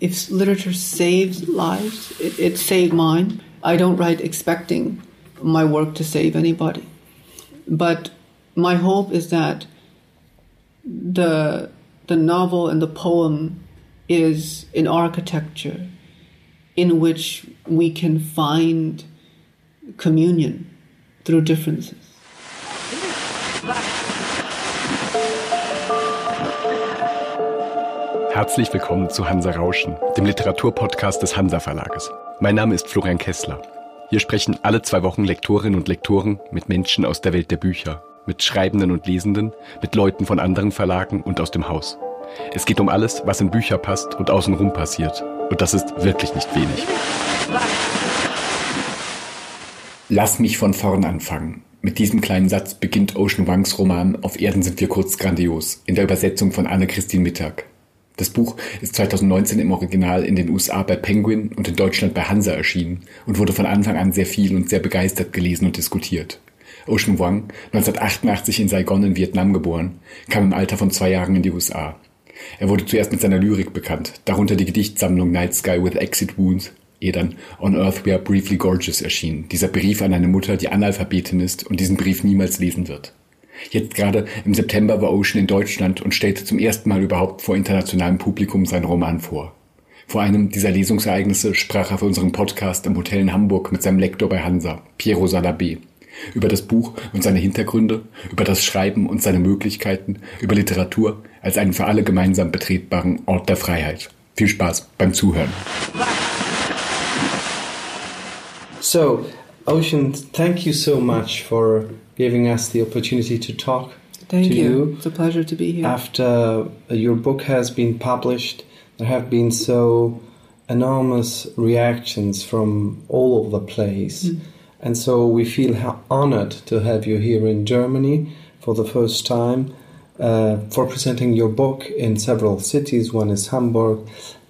if literature saves lives, it, it saved mine. I don't write expecting my work to save anybody. But my hope is that the, the novel and the poem is an architecture in which we can find communion through differences. Herzlich willkommen zu Hansa Rauschen, dem Literaturpodcast des Hansa Verlages. Mein Name ist Florian Kessler. Hier sprechen alle zwei Wochen Lektorinnen und Lektoren mit Menschen aus der Welt der Bücher, mit Schreibenden und Lesenden, mit Leuten von anderen Verlagen und aus dem Haus. Es geht um alles, was in Bücher passt und außenrum passiert. Und das ist wirklich nicht wenig. Lass mich von vorn anfangen. Mit diesem kleinen Satz beginnt Ocean Wangs Roman Auf Erden sind wir kurz grandios in der Übersetzung von Anne-Christine Mittag. Das Buch ist 2019 im Original in den USA bei Penguin und in Deutschland bei Hansa erschienen und wurde von Anfang an sehr viel und sehr begeistert gelesen und diskutiert. Ocean Wang, 1988 in Saigon in Vietnam geboren, kam im Alter von zwei Jahren in die USA. Er wurde zuerst mit seiner Lyrik bekannt, darunter die Gedichtsammlung Night Sky with Exit Wounds, ehe dann On Earth We Are Briefly Gorgeous erschien, dieser Brief an eine Mutter, die Analphabetin ist und diesen Brief niemals lesen wird. Jetzt gerade im September war Ocean in Deutschland und stellte zum ersten Mal überhaupt vor internationalem Publikum seinen Roman vor. Vor einem dieser Lesungsereignisse sprach er für unseren Podcast im Hotel in Hamburg mit seinem Lektor bei Hansa, Piero Salabé, über das Buch und seine Hintergründe, über das Schreiben und seine Möglichkeiten, über Literatur als einen für alle gemeinsam betretbaren Ort der Freiheit. Viel Spaß beim Zuhören. So, Ocean, thank you so much for giving us the opportunity to talk Thank to you. you. It's a pleasure to be here. After uh, your book has been published, there have been so enormous reactions from all over the place. Mm. And so we feel honored to have you here in Germany for the first time uh, for presenting your book in several cities. One is Hamburg,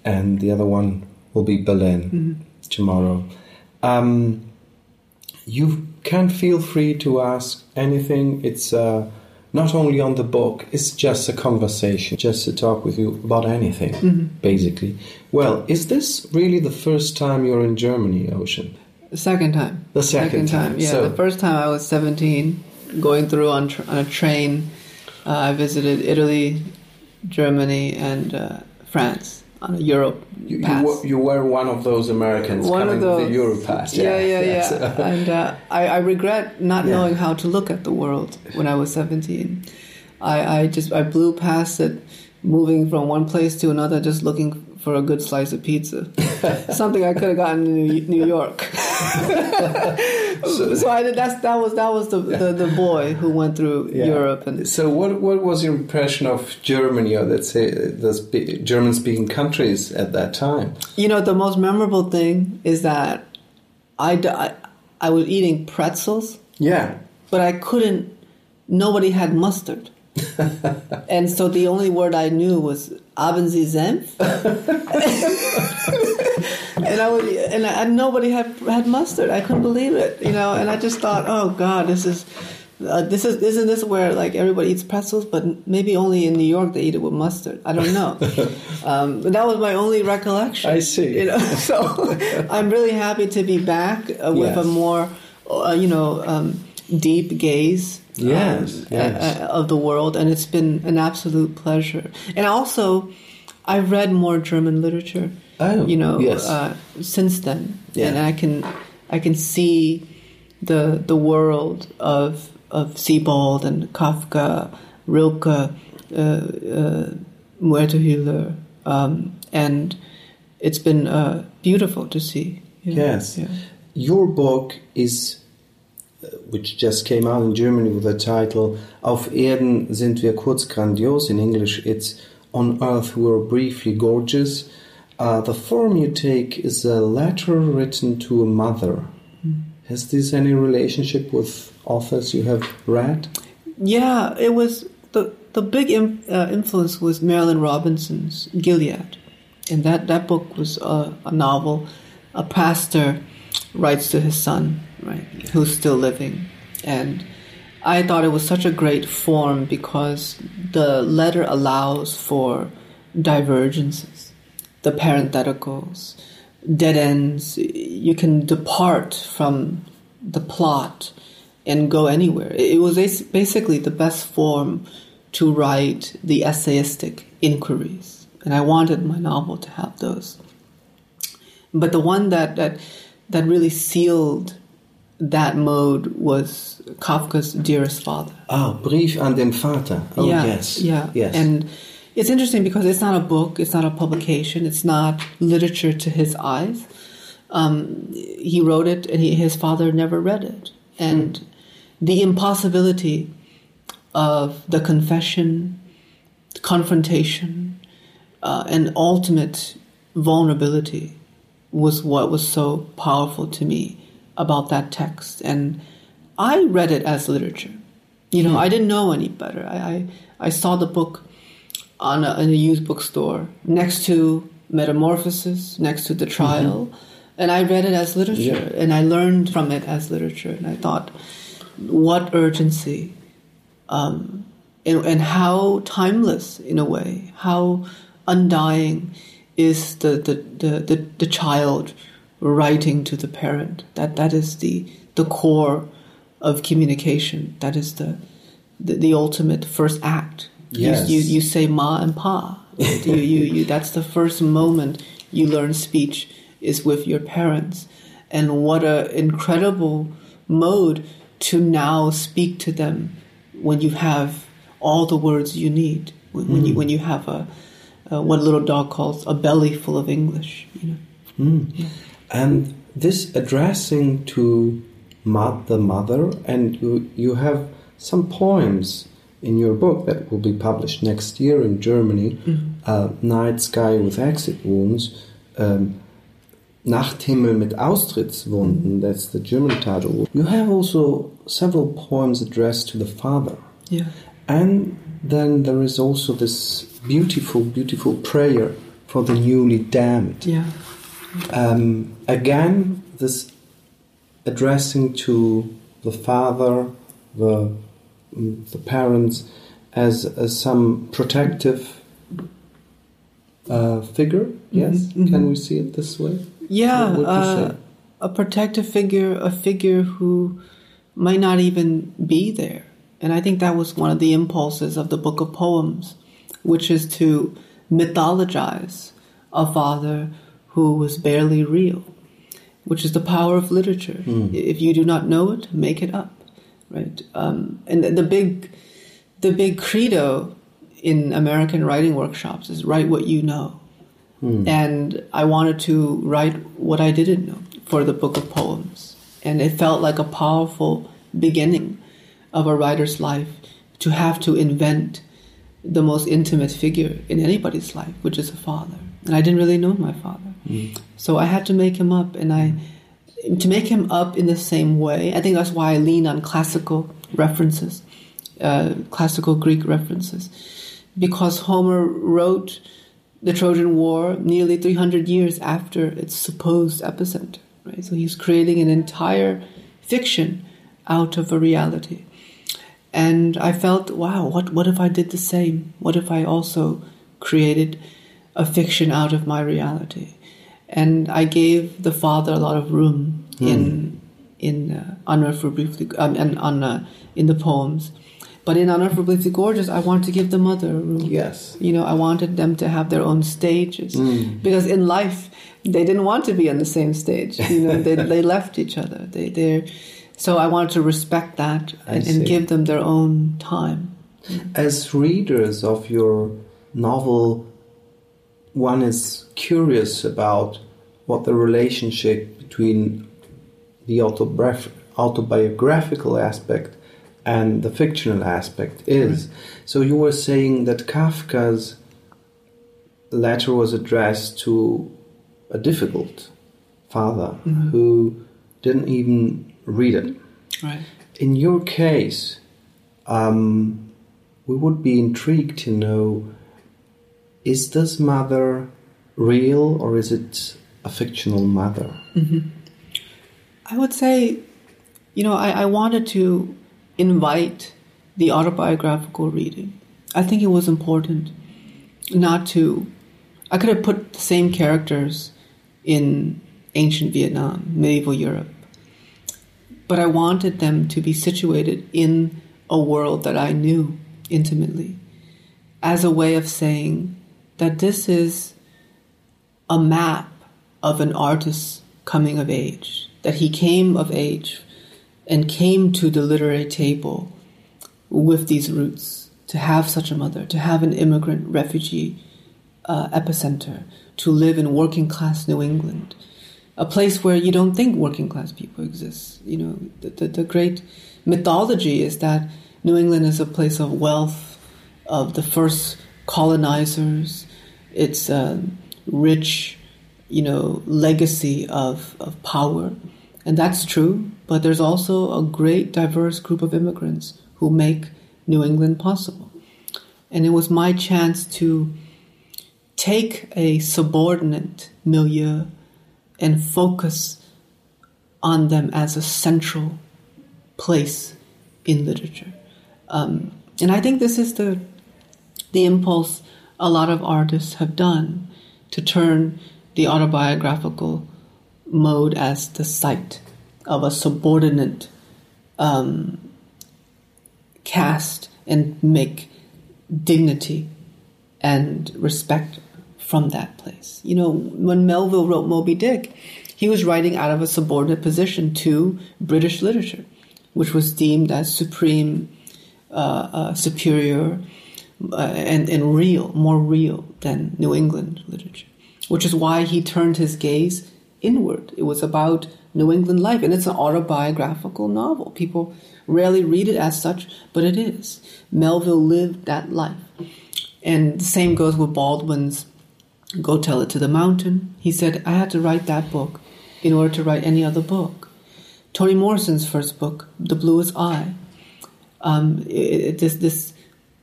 and the other one will be Berlin Mhm. tomorrow. Um, you can feel free to ask anything. It's uh, not only on the book, it's just a conversation, just to talk with you about anything, Mhm. basically. Well, is this really the first time you're in Germany, Ocean? The second time. The second, time. Yeah, So, the first time I was 17, going through on, tr- on a train. Uh, I visited Italy, Germany, and uh, France on a Europe you, you, were, you were one of those Americans One coming of those. the Europass. Yeah, yeah, yes. yeah. and uh, I, I regret not Yeah. knowing how to look at the world when I was 17. I, I just I blew past it, moving from one place to another, just looking for a good slice of pizza. Something I could have gotten in New York. so, I did. That's that was that was the, the, the boy who went through Yeah. Europe and So, what what was your impression of Germany, or let's say the spe- German-speaking countries at that time? You know, the most memorable thing is that I I was eating pretzels, Yeah, but I couldn't, nobody had mustard. and so the only word I knew was Haben Senf? and I would, and, I, and nobody had had mustard. I couldn't believe it, you know. And I just thought, oh God, this is uh, this is isn't this where like everybody eats pretzels, but maybe only in New York they eat it with mustard. I don't know. um, but that was my only recollection. I see. You know, so I'm really happy to be back uh, with Yes. a more, uh, you know, um, deep gaze. um, Yes, yes. uh, of the world, and it's been an absolute pleasure. And also, I've read more German literature. Oh, you know, yes. uh, since then, Yeah. and I can, I can see the the world of of Sebald and Kafka, Rilke, uh, uh, Muertehüller, um, and it's been uh, beautiful to see. you know. Yes. Yeah. Your book is, uh, which just came out in Germany with the title Auf Erden sind wir kurz grandios. In English, it's On Earth We're Briefly Gorgeous. Uh, the form you take is a letter written to a mother. Has this any relationship with authors you have read? Yeah, it was the the big im, uh, influence was Marilynne Robinson's Gilead, and that that book was a, a novel. A pastor writes to his son, right, who's still living, and I thought it was such a great form because the letter allows for divergences, the parentheticals, dead ends. You can depart from the plot and go anywhere. It was basically the best form to write the essayistic inquiries, and I wanted my novel to have those. But the one that that that really sealed that mode was Kafka's Dearest Father. Oh, Brief an den Vater. Oh, yeah, yes. Yeah. Yes. And it's interesting because it's not a book, it's not a publication, it's not literature to his eyes. Um, he wrote it and he, his father never read it. And the impossibility of the confession, confrontation, uh, and ultimate vulnerability was what was so powerful to me about that text. And I read it as literature. You know, hmm. I didn't know any better. I, I, I saw the book on a, in a used bookstore next to Metamorphosis, next to the trial. Mm-hmm. And I read it as literature yeah. and I learned from it as literature. And I thought, what urgency um, and, and how timeless in a way, how undying is the, the, the, the, the child writing to the parent. That that is the the core of communication. That is the the, the ultimate first act. Yes. You, you, you say ma and pa. you, you, you, that's the first moment you learn speech is with your parents. And what an incredible mode to now speak to them when you have all the words you need. When, mm. when you when you have a, a, what little dog calls a belly full of English. You know. Mm. Yeah. And this addressing to the mother, and you, you have some poems in your book that will be published next year in Germany mm-hmm. uh, Night Sky with Exit Wounds. Um, Nachthimmel mit Austrittswunden, that's the German title. You have also several poems addressed to the father. Yeah. And then there is also this beautiful, beautiful prayer for the newly damned. Yeah. Um, again, this addressing to the father, the, the parents, as, as some protective uh, figure. Mm-hmm, yes, mm-hmm. can we see it this way? Yeah, uh, a protective figure, a figure who might not even be there. And I think that was one of the impulses of the book of poems, which is to mythologize a father who was barely real, which is the power of literature. Mm. If you do not know it, make it up, right? Um, and the big, the big credo in American writing workshops is write what you know. Mm. And I wanted to write what I didn't know for the book of poems. And it felt like a powerful beginning of a writer's life to have to invent the most intimate figure in anybody's life, which is a father. And I didn't really know my father. Mm. So I had to make him up, and I to make him up in the same way. I think that's why I lean on classical references, uh, classical Greek references, because Homer wrote the Trojan War nearly 300 years after its supposed epicenter. Right, so he's creating an entire fiction out of a reality. And I felt, wow, what, what if I did the same? What if I also created a fiction out of my reality? And I gave the father a lot of room mm. in in uh, briefly um, and on uh, in the poems. But in briefly gorgeous, I wanted to give the mother room. Yes, you know, I wanted them to have their own stages mm. because in life they didn't want to be on the same stage. You know, they they left each other. They they're, so I wanted to respect that and, and give them their own time. As readers of your novel one is curious about what the relationship between the autobiographical aspect and the fictional aspect is. So you were saying that Kafka's letter was addressed to a difficult father mm-hmm. who didn't even read it. Right. In your case, um, we would be intrigued to know is this mother real or is it a fictional mother? Mm-hmm. I would say, you know, I, I wanted to invite the autobiographical reading. I think it was important not to I could have put the same characters in ancient Vietnam, medieval Europe, but I wanted them to be situated in a world that I knew intimately as a way of saying that this is a map of an artist's coming of age, that he came of age and came to the literary table with these roots, to have such a mother, to have an immigrant refugee uh, epicenter, to live in working class New England, a place where you don't think working class people exist. You know, the, the, the great mythology is that New England is a place of wealth, of the first colonizers. It's a rich, you know, legacy of, of power. And that's true, but there's also a great diverse group of immigrants who make New England possible. And it was my chance to take a subordinate milieu and focus on them as a central place in literature. Um, and I think this is the the impulse a lot of artists have done to turn the autobiographical mode as the site of a subordinate um, cast and make dignity and respect from that place. You know, when Melville wrote Moby Dick, he was writing out of a subordinate position to British literature, which was deemed as supreme, uh, uh, superior, and, and real, more real than New England literature, which is why he turned his gaze inward. It was about New England life, and it's an autobiographical novel. People rarely read it as such, but it is. Melville lived that life. And the same goes with Baldwin's Go Tell It to the Mountain. He said, I had to write that book in order to write any other book. Toni Morrison's first book, The Bluest Eye, um, it, this, this,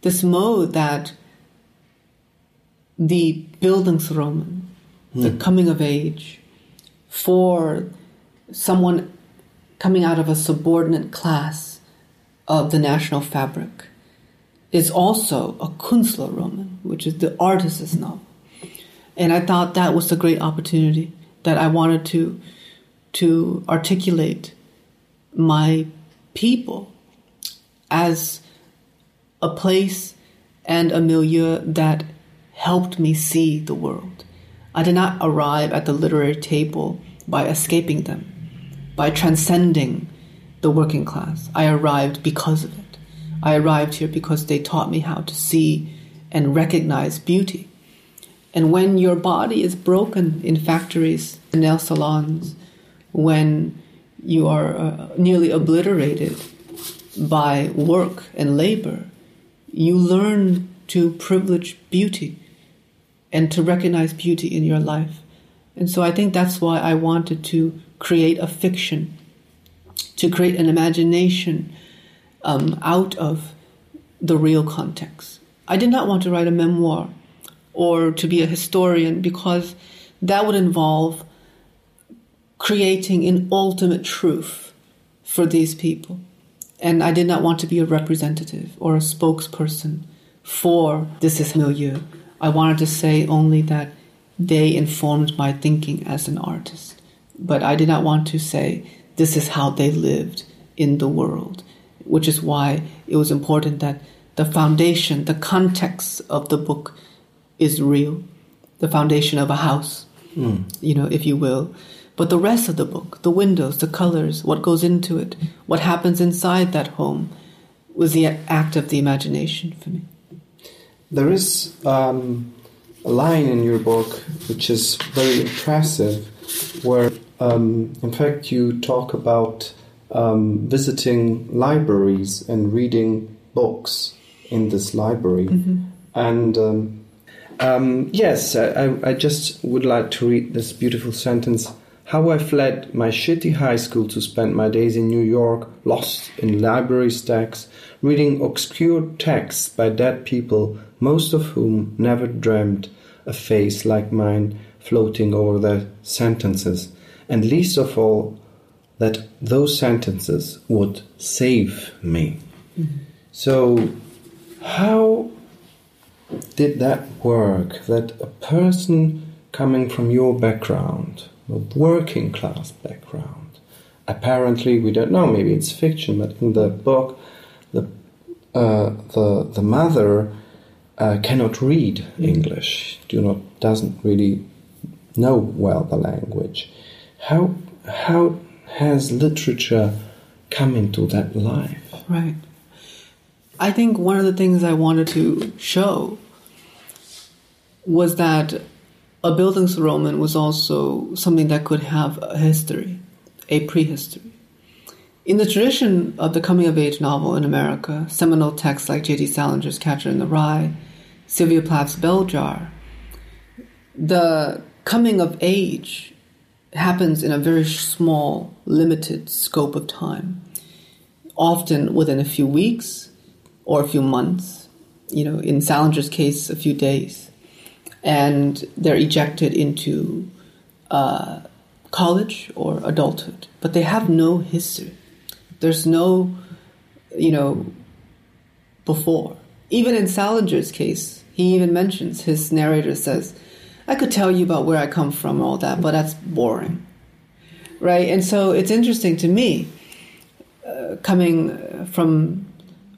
this mode that the Bildungsroman, mm. the coming of age, for someone coming out of a subordinate class of the national fabric, is also a Künstlerroman, which is the artist's novel. And I thought that was a great opportunity that I wanted to to articulate my people as a place and a milieu that helped me see the world. I did not arrive at the literary table by escaping them, by transcending the working class. I arrived because of it. I arrived here because they taught me how to see and recognize beauty. And when your body is broken in factories, nail salons, when you are uh, nearly obliterated by work and labor, you learn to privilege beauty and to recognize beauty in your life. And so I think that's why I wanted to create a fiction, to create an imagination um, out of the real context. I did not want to write a memoir or to be a historian because that would involve creating an ultimate truth for these people. And I did not want to be a representative or a spokesperson for this is milieu. I wanted to say only that they informed my thinking as an artist. But I did not want to say this is how they lived in the world, which is why it was important that the foundation, the context of the book is real, the foundation of a house, mm. you know, if you will. But the rest of the book, the windows, the colors, what goes into it, what happens inside that home, was the act of the imagination for me. There is um, a line in your book which is very impressive, where, um, in fact, you talk about um, visiting libraries and reading books in this library. Mm-hmm. And um, um, yes, I, I just would like to read this beautiful sentence. How I fled my shitty high school to spend my days in New York, lost in library stacks, reading obscure texts by dead people, most of whom never dreamed a face like mine floating over their sentences, and least of all, that those sentences would save me. Mm-hmm. So, how did that work that a person coming from your background, working class background, apparently we don't know, maybe it's fiction, but in the book, the uh, the the mother uh, cannot read English, do not doesn't really know well the language. How how has literature come into that life? Right. I think one of the things I wanted to show was that a building's Bildungsroman was also something that could have a history, a prehistory. In the tradition of the coming of age novel in America, seminal texts like J.D. Salinger's Catcher in the Rye, Sylvia Plath's Bell Jar, the coming of age happens in a very small, limited scope of time, often within a few weeks or a few months, you know, in Salinger's case, a few days. And they're ejected into uh, college or adulthood, but they have no history. There's no, you know, before. Even in Salinger's case, he even mentions his narrator says, I could tell you about where I come from all that, but that's boring. Right? And so it's interesting to me, uh, coming from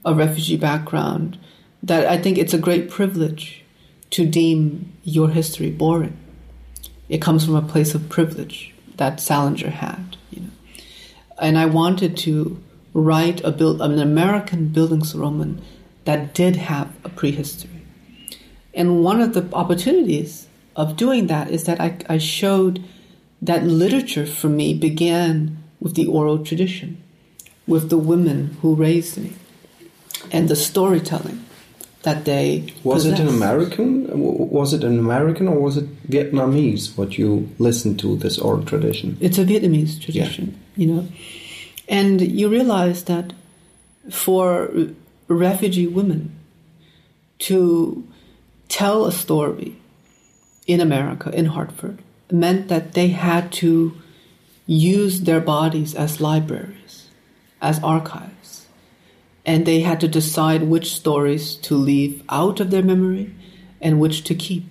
a refugee background, that I think it's a great privilege to deem your history boring. It comes from a place of privilege that Salinger had, you know. And I wanted to write a build, an American Bildungsroman that did have a prehistory. And one of the opportunities of doing that is that I, I showed that literature for me began with the oral tradition, with the women who raised me, and the storytelling that they was possessed. it an American? Was it an American or was it Vietnamese? What you listened to this oral tradition? It's a Vietnamese tradition, you know, and you realize that for refugee women to tell a story in America, in Hartford, meant that they had to use their bodies as libraries, as archives. And they had to decide which stories to leave out of their memory and which to keep.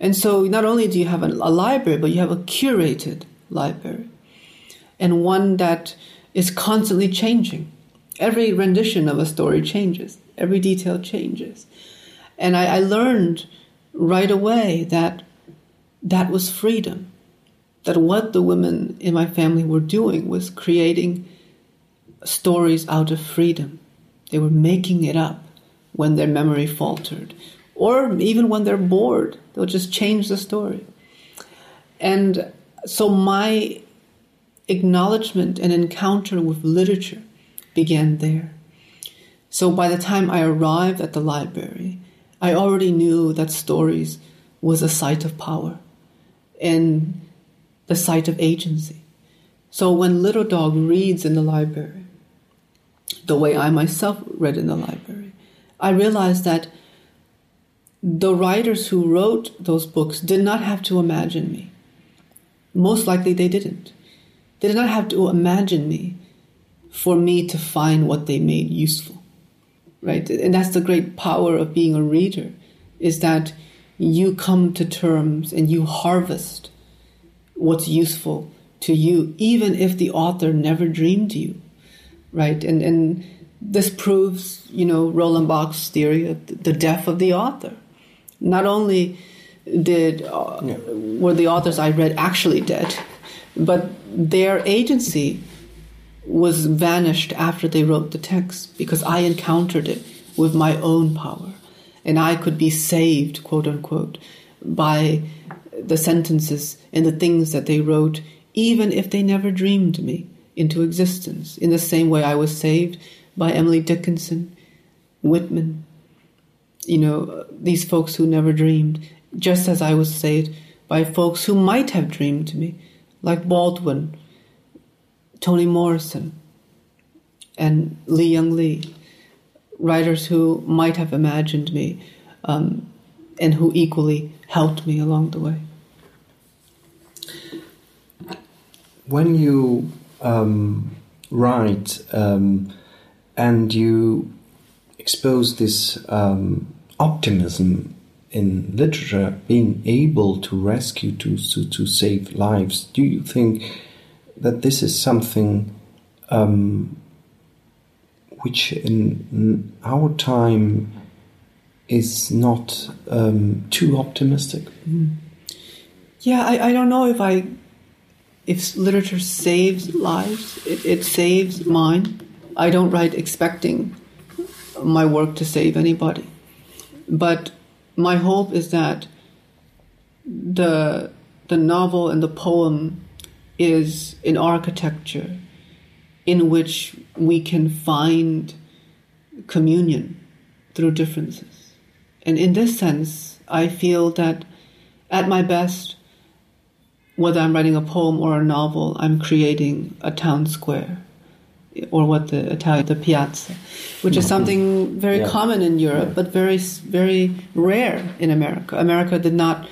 And so not only do you have a, library, but you have a curated library and one that is constantly changing. Every rendition of a story changes, every detail changes. And I, I learned right away that that was freedom. That what the women in my family were doing was creating stories out of freedom. They were making it up when their memory faltered, or even when they're bored, they'll just change the story. And so my acknowledgement and encounter with literature began there. So by the time I arrived at the library, I already knew that stories was a site of power and the site of agency. So when Little Dog reads in the library, the way I myself read in the library, I realized that the writers who wrote those books did not have to imagine me. Most likely they didn't. They did not have to imagine me for me to find what they made useful. Right? And that's the great power of being a reader, is that you come to terms and you harvest what's useful to you, even if the author never dreamed you, right? And and this proves, you know, Roland Barthes' theory of the death of the author. Not only did uh, Yeah. were the authors I read actually dead, but their agency was vanished after they wrote the text because I encountered it with my own power. And I could be saved, quote unquote, by the sentences and the things that they wrote, even if they never dreamed me into existence. In the same way I was saved by Emily Dickinson, Whitman, you know, these folks who never dreamed, just as I was saved by folks who might have dreamed to me, like Baldwin, Toni Morrison, and Li-Young Lee, writers who might have imagined me um, and who equally helped me along the way. when you um, write um, and you expose this um, optimism in literature being able to rescue, to, to, to save lives. Do you think that this is something um, which in, in, our time is not um, too optimistic? Mm. Yeah, I, I don't know if I if literature saves lives, it, it saves mine. I don't write expecting my work to save anybody. But my hope is that the the novel and the poem is an architecture in which we can find communion through differences. And in this sense, I feel that at my best, whether I'm writing a poem or a novel, I'm creating a town square or what the Italian the piazza, which is mm-hmm. something very yeah. common in Europe, yeah. but very very rare in America. America did not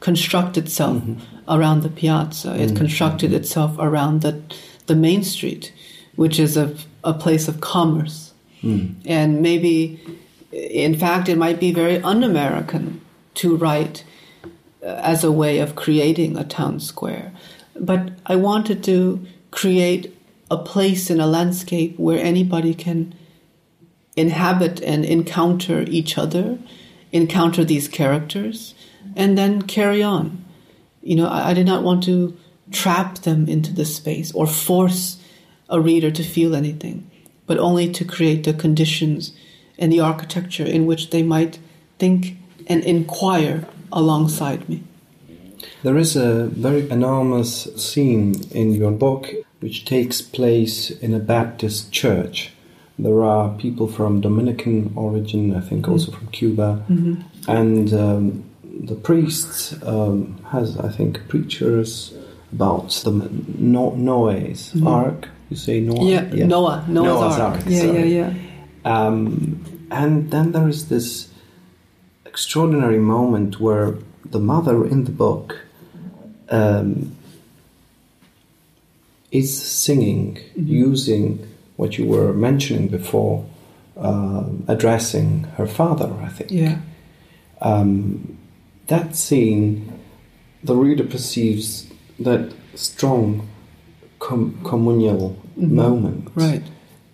construct itself mm-hmm. around the piazza; it mm-hmm. constructed itself around the the main street, which is a a place of commerce, mm. and maybe, in fact, it might be very un-American to write as a way of creating a town square. But I wanted to create a place in a landscape where anybody can inhabit and encounter each other, encounter these characters, and then carry on. You know, I, I did not want to trap them into the space or force a reader to feel anything, but only to create the conditions and the architecture in which they might think and inquire alongside me. There is a very enormous scene in your book which takes place in a Baptist church. There are people from Dominican origin, I think, mm-hmm. also from Cuba, mm-hmm. and um, the priest um, has, I think, preachers about the no- Noah's mm-hmm. Ark. You say Noah? Yeah, yeah. Noah, Noah's, Noah's Ark. Ark. Yeah, sorry. yeah, yeah. Um, and then there is this extraordinary moment where the mother in the book um, is singing mm-hmm. using what you were mentioning before, uh, addressing her father, I think. Yeah. Um, that scene, the reader perceives that strong com- communal mm-hmm. moment. Right.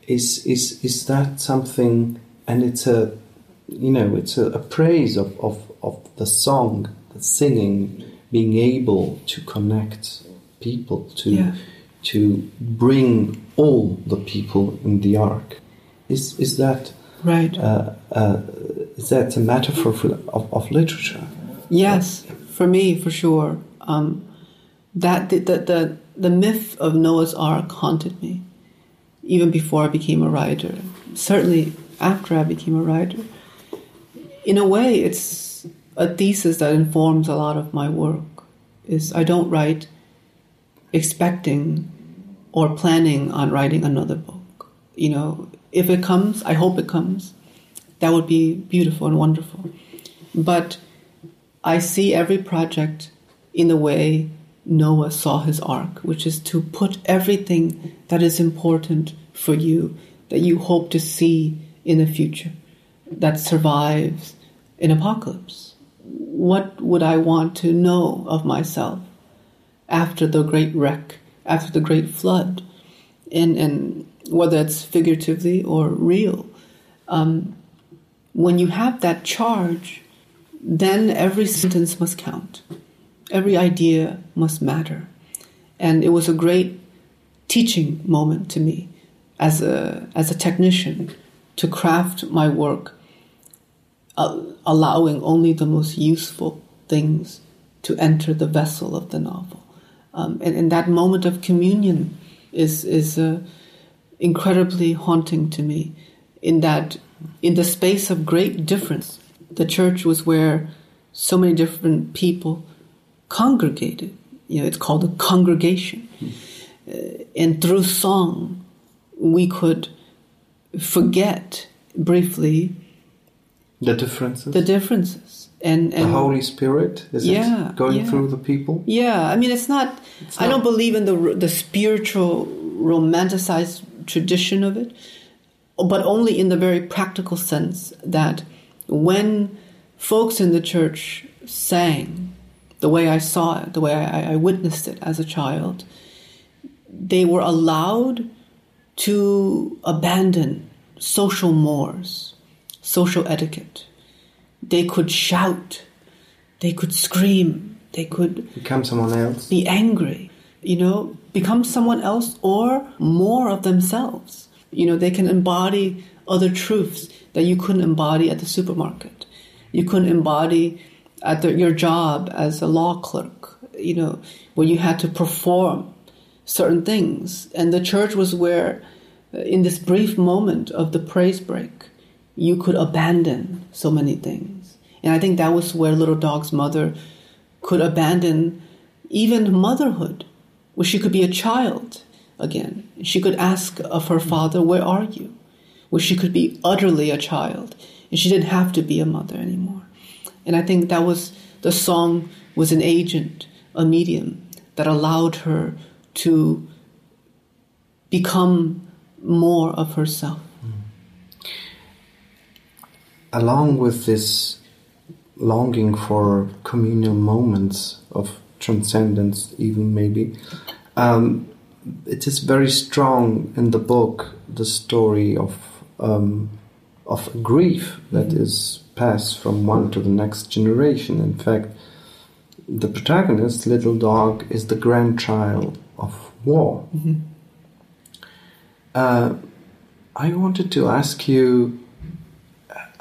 Is is is that something? And it's a, you know, it's a, a praise of, of of the song, the singing, being able to connect people to. Yeah to bring all the people in the ark. Is is that right? Uh, uh, is that a metaphor for, of, of literature? Yes, for me, for sure. Um, that the, the, the the myth of Noah's Ark haunted me, even before I became a writer. Certainly after I became a writer. In a way, it's a thesis that informs a lot of my work. Is I don't write expecting or planning on writing another book. You know, if it comes, I hope it comes. That would be beautiful and wonderful. But I see every project in the way Noah saw his ark, which is to put everything that is important for you, that you hope to see in the future, that survives an apocalypse. What would I want to know of myself after the great wreck after the great flood, and and whether it's figuratively or real. Um, when you have that charge, then every sentence must count, every idea must matter, and it was a great teaching moment to me as a as a technician to craft my work, allowing only the most useful things to enter the vessel of the novel. Um, and, and, that moment of communion is is uh, incredibly haunting to me. In that, in the space of great difference, the church was where so many different people congregated. You know, it's called a congregation, uh, and through song, we could forget briefly the differences. The differences and, and the Holy Spirit is yeah, it going yeah. through the people? Yeah, I mean, it's not. It's I don't believe in the the spiritual romanticized tradition of it, but only in the very practical sense that when folks in the church sang the way I saw it, the way I, I witnessed it as a child, they were allowed to abandon social mores, social etiquette. They could shout, they could scream, they could Become someone else. be angry, you know, become someone else or more of themselves. You know, they can embody other truths that you couldn't embody at the supermarket. You couldn't embody at the, your job as a law clerk, you know, where you had to perform certain things. And the church was where, uh, in this brief moment of the praise break, you could abandon so many things. And I think that was where Little Dog's mother could abandon even motherhood, where she could be a child again. She could ask of her father, Where are you? Where she could be utterly a child, and she didn't have to be a mother anymore. And I think that was the song was an agent, a medium that allowed her to become more of herself. Along with this longing for communal moments of transcendence, even maybe, um, it is very strong in the book the story of um, of grief that is passed from one to the next generation. In fact, the protagonist, Little Dog, is the grandchild of war. Uh, I wanted to ask you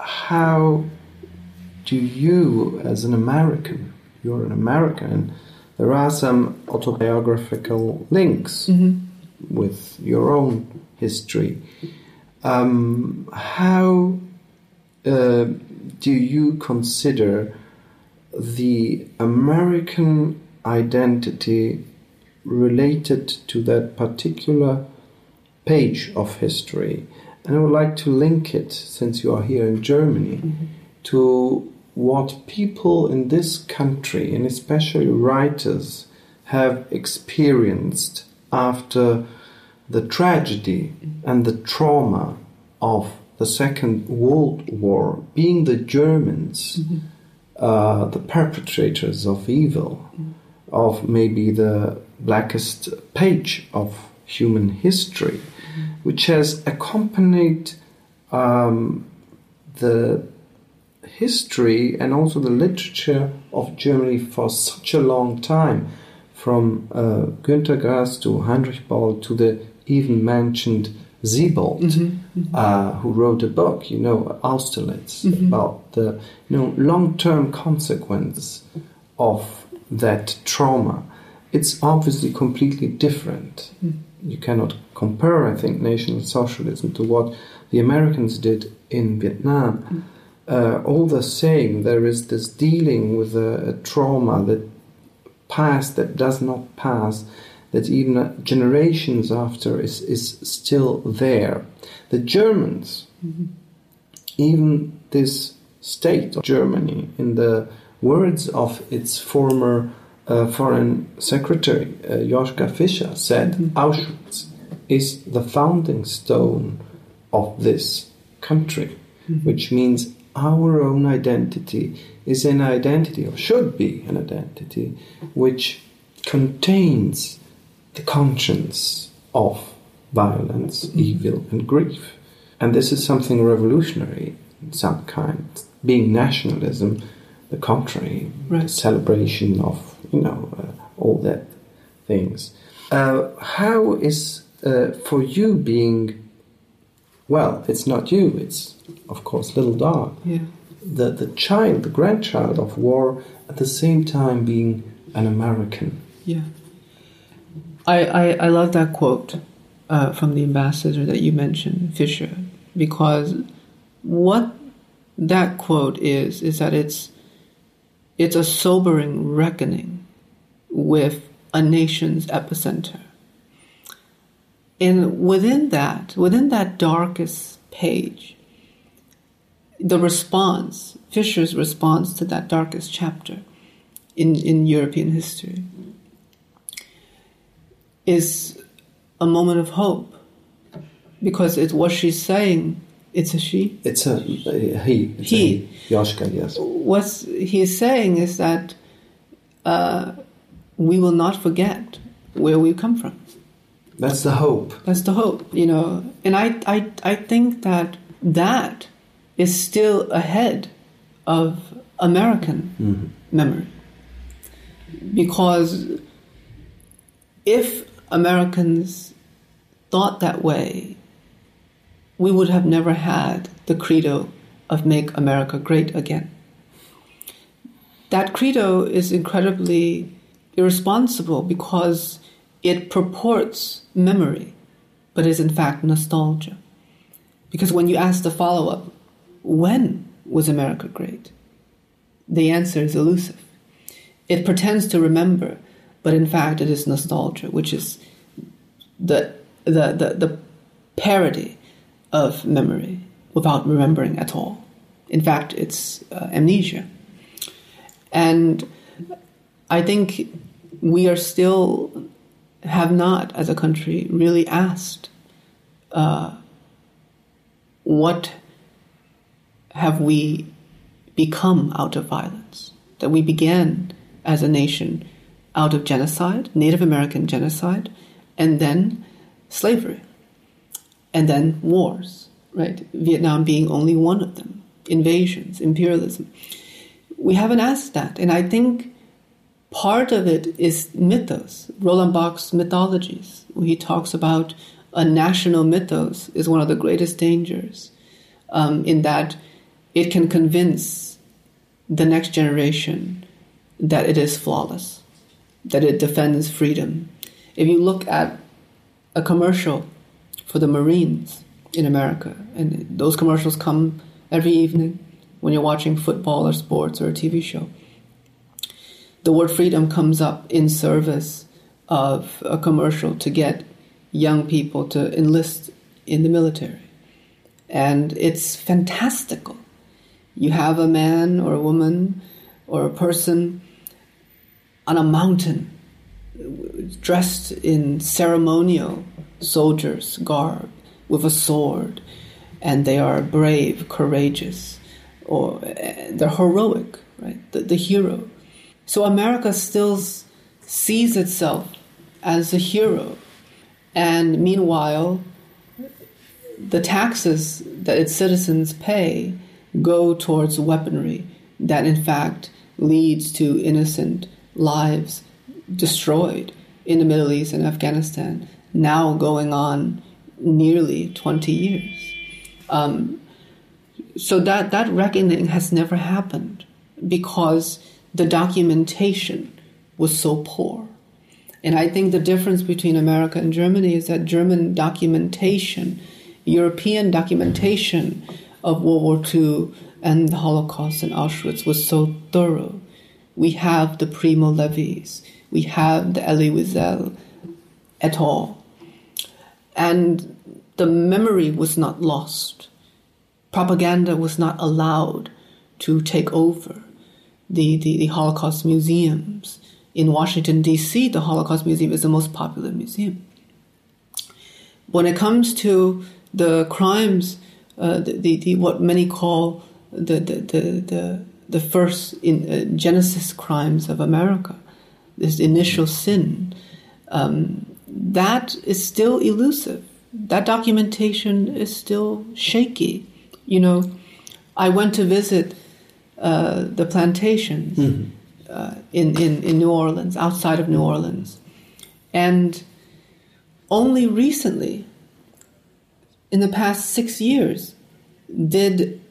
how do you, as an American, you're an American, there are some autobiographical links with your own history. Um, how uh, do you consider the American identity related to that particular page of history? And I would like to link it, since you are here in Germany, mm-hmm. to what people in this country, and especially writers, have experienced after the tragedy mm-hmm. and the trauma of the Second World War, being the Germans, mm-hmm. uh, the perpetrators of evil, of maybe the blackest page of human history, which has accompanied um, the history and also the literature of Germany for such a long time, from uh, Günter Grass to Heinrich Böll to the even mentioned Sebald, uh, who wrote a book, you know, Austerlitz, about the you know long-term consequence of that trauma. It's obviously completely different. You cannot compare, I think, National Socialism to what the Americans did in Vietnam. Uh, all the same, there is this dealing with a, a trauma that passed that does not pass, that even uh, generations after is, is still there. The Germans, even this state of Germany, in the words of its former uh, foreign secretary, uh, Joschka Fischer, said Auschwitz is the founding stone of this country, which means our own identity is an identity, or should be an identity, which contains the conscience of violence, evil, and grief. And this is something revolutionary in some kind, being nationalism, the contrary, the celebration of, you know, uh, all that things. Uh, how is, uh, for you being, well, it's not you, it's, of course, Little Dog, Yeah. the, the child, the grandchild of war, at the same time being an American. Yeah. I, I, I love that quote uh, from the ambassador that you mentioned, Fischer, because what that quote is, is that it's, it's a sobering reckoning with a nation's epicenter. And within that, within that darkest page, the response, Fischer's response to that darkest chapter in, in European history, is a moment of hope because it's what she's saying It's a she. It's a, a he. It's He. A Joschka, yes. What he is saying is that uh, we will not forget where we come from. That's the hope. That's the hope, you know. And I, I, I think that that is still ahead of American memory. Because if Americans thought that way, we would have never had the credo of Make America Great Again. That credo is incredibly irresponsible because it purports memory, but is in fact nostalgia. Because when you ask the follow up, when was America great? The answer is elusive. It pretends to remember, but in fact it is nostalgia, which is the, the, the, the parody of memory without remembering at all. In fact, it's uh, amnesia. And I think we are still have not, as a country, really asked uh, what have we become out of violence? That we began as a nation out of genocide, Native American genocide, and then slavery, and then wars, right? Vietnam being only one of them, invasions, imperialism. We haven't asked that, and I think part of it is mythos. Roland Barthes' mythologies, he talks about a national mythos is one of the greatest dangers, um, in that it can convince the next generation that it is flawless, that it defends freedom. If you look at a commercial for the Marines in America, and those commercials come every evening when you're watching football or sports or a TV show, the word freedom comes up in service of a commercial to get young people to enlist in the military. And it's fantastical. You have a man or a woman or a person on a mountain dressed in ceremonial soldier's garb with a sword, and they are brave, courageous, or they're heroic, right? The, the hero. So America still sees itself as a hero, and meanwhile, the taxes that its citizens pay go towards weaponry that, in fact, leads to innocent lives destroyed in the Middle East and Afghanistan, now going on nearly 20 years. Um, so that, that reckoning has never happened because the documentation was so poor. And I think the difference between America and Germany is that German documentation, European documentation of World War II and the Holocaust and Auschwitz was so thorough. We have the Primo Levis, we have the Elie Wiesel et al. And the memory was not lost. Propaganda was not allowed to take over the, the, the Holocaust museums. In Washington, D.C., the Holocaust Museum is the most popular museum. When it comes to the crimes, uh, the, the, the, what many call the, the, the, the, the first in, uh, Genesis crimes of America, this initial sin, um, that is still elusive. That documentation is still shaky. You know, I went to visit uh, the plantations Mm-hmm. uh, in, in, in New Orleans, outside of New Orleans. And only recently, in the past six years, did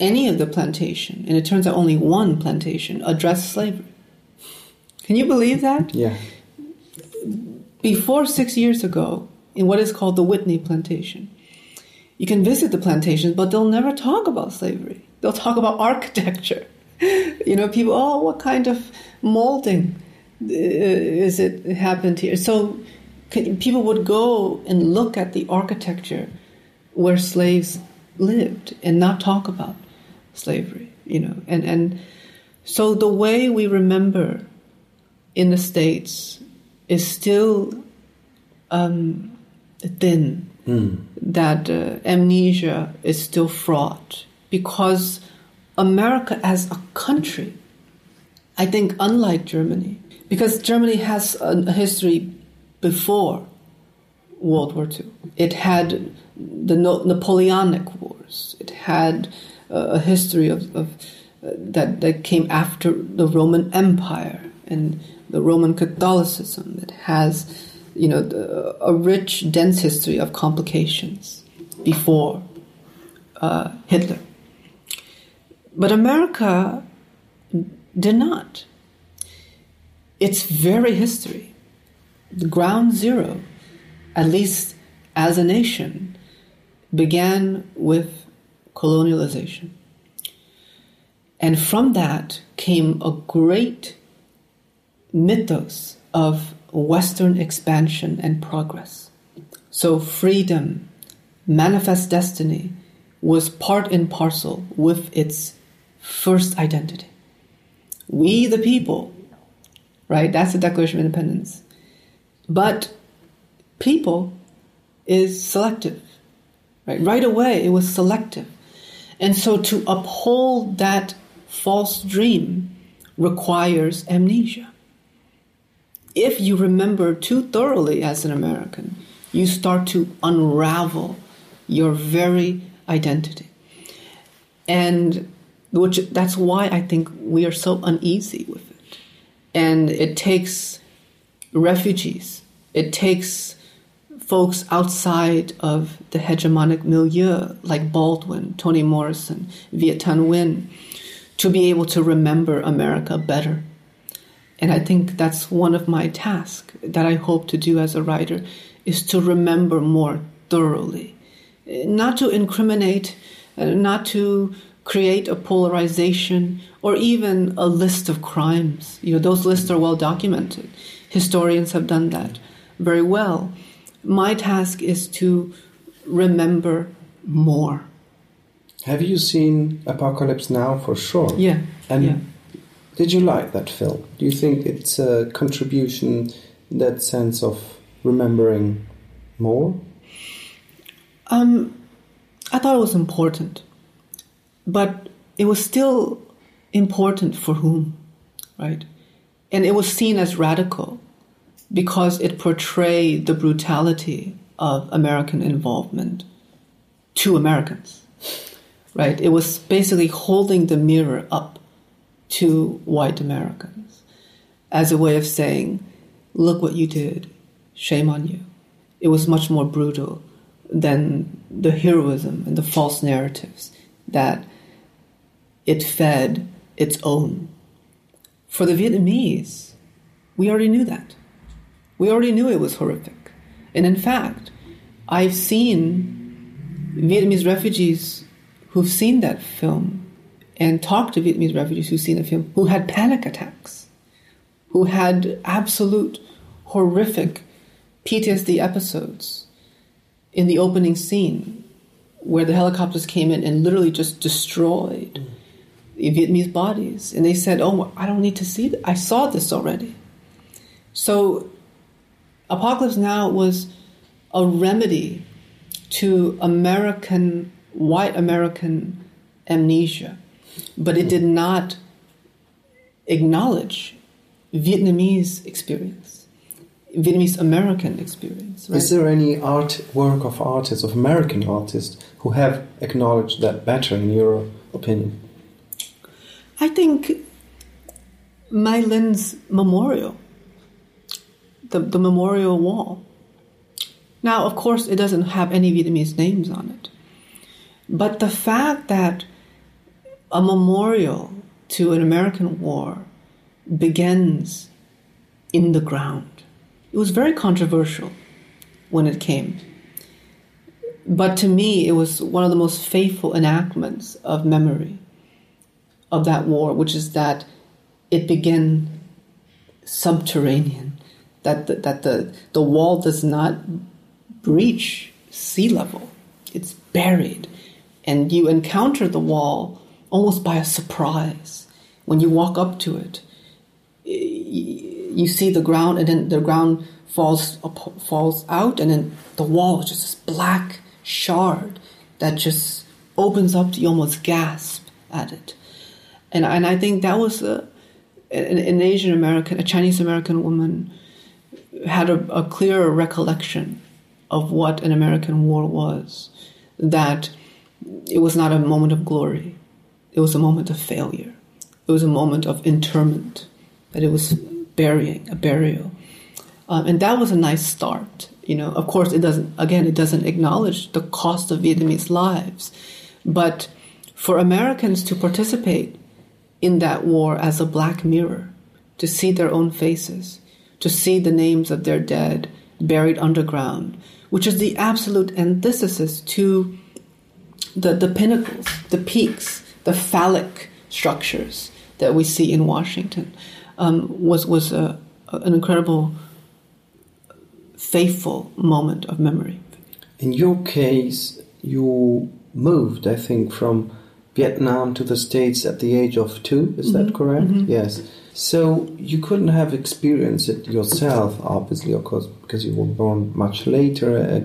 any of the plantation, and it turns out only one plantation, address slavery. Can you believe that? Yeah. Before six years ago, in what is called the Whitney Plantation, you can visit the plantations, but they'll never talk about slavery. They'll talk about architecture. You know, people, oh, what kind of molding uh, is it happened here? So people would go and look at the architecture where slaves lived and not talk about slavery, you know. And, and so the way we remember in the States is still um, thin, that uh, amnesia is still fraught because America as a country, I think, unlike Germany, because Germany has a, history before World War II. It had the no- Napoleonic Wars. It had uh, a history of, of uh, that that came after the Roman Empire and the Roman Catholicism. that has, you know, the, a rich, dense history of complications before uh, Hitler. But America did not. Its very history, the ground zero, at least as a nation, began with colonialization. And from that came a great mythos of Western expansion and progress. So, freedom, manifest destiny, was part and parcel with its first identity. We, the people, right? That's the Declaration of Independence. But people is selective, right? Right away, it was selective. And so to uphold that false dream requires amnesia. If you remember too thoroughly as an American, you start to unravel your very identity. And which that's why I think we are so uneasy with it. And it takes refugees, it takes folks outside of the hegemonic milieu, like Baldwin, Toni Morrison, Viet Thanh Nguyen, to be able to remember America better. And I think that's one of my tasks that I hope to do as a writer is to remember more thoroughly, not to incriminate, uh, not to create a polarization or even a list of crimes. You know, those lists are well documented. Historians have done that very well. My task is to remember more. Have you seen Apocalypse Now for sure? Yeah. And yeah. Did you like that film? Do you think it's a contribution that sense of remembering more? Um, I thought it was important, but it was still important for whom, right? And it was seen as radical because it portrayed the brutality of American involvement to Americans, right? It was basically holding the mirror up to white Americans as a way of saying, look what you did, shame on you. It was much more brutal than the heroism and the false narratives that it fed its own. For the Vietnamese, we already knew that. We already knew it was horrific. And in fact, I've seen Vietnamese refugees who've seen that film and talked to Vietnamese refugees who've seen the film who had panic attacks, who had absolute horrific PTSD episodes in the opening scene where the helicopters came in and literally just destroyed the Vietnamese bodies. And they said, Oh, I don't need to see that. I saw this already. So, Apocalypse Now was a remedy to American, white American amnesia, but it did not acknowledge Vietnamese experience, Vietnamese American experience. Right? Is there any art work of artists, of American artists, who have acknowledged that better, in your opinion? I think Maya Lin's memorial, the, the memorial wall. Now, of course, it doesn't have any Vietnamese names on it. But the fact that a memorial to an American war begins in the ground, it was very controversial when it came. But to me, it was one of the most faithful enactments of memory of that war, which is that it began subterranean, that the, that the, the wall does not breach sea level, it's buried. And you encounter the wall almost by a surprise. When you walk up to it, you see the ground, and then the ground falls falls out, and then the wall is just this black shard that just opens up you almost gasp at it. And and I think that was a, an, an Asian American, a Chinese American woman had a, a clearer recollection of what an American war was. That it was not a moment of glory, it was a moment of failure. It was a moment of interment, that it was burying, a burial. Um, and that was a nice start. You know, of course, it doesn't. Again, it doesn't acknowledge the cost of Vietnamese lives, but for Americans to participate in that war as a black mirror, to see their own faces, to see the names of their dead buried underground, which is the absolute antithesis to the, the pinnacles, the peaks, the phallic structures that we see in Washington, um, was, was a, an incredible, faithful moment of memory. In your case, you moved, I think, from Vietnam to the States at the age of two. Is mm-hmm. that correct? Mm-hmm. Yes. So you couldn't have experienced it yourself, obviously, of course, because you were born much later.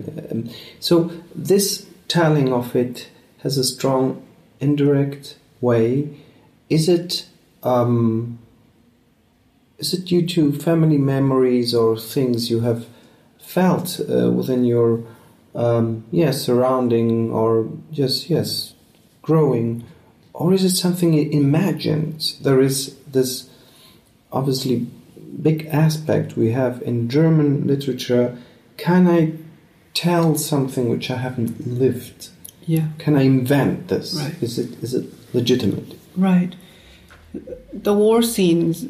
So this telling of it has a strong indirect way. Is it um, is it due to family memories or things you have felt uh, within your um, yes surrounding or just yes growing, or is it something imagined? There is this obviously big aspect we have in German literature. Can I tell something which I haven't lived? Yeah. Can I invent this? Right. Is it is it legitimate? Right. The war scenes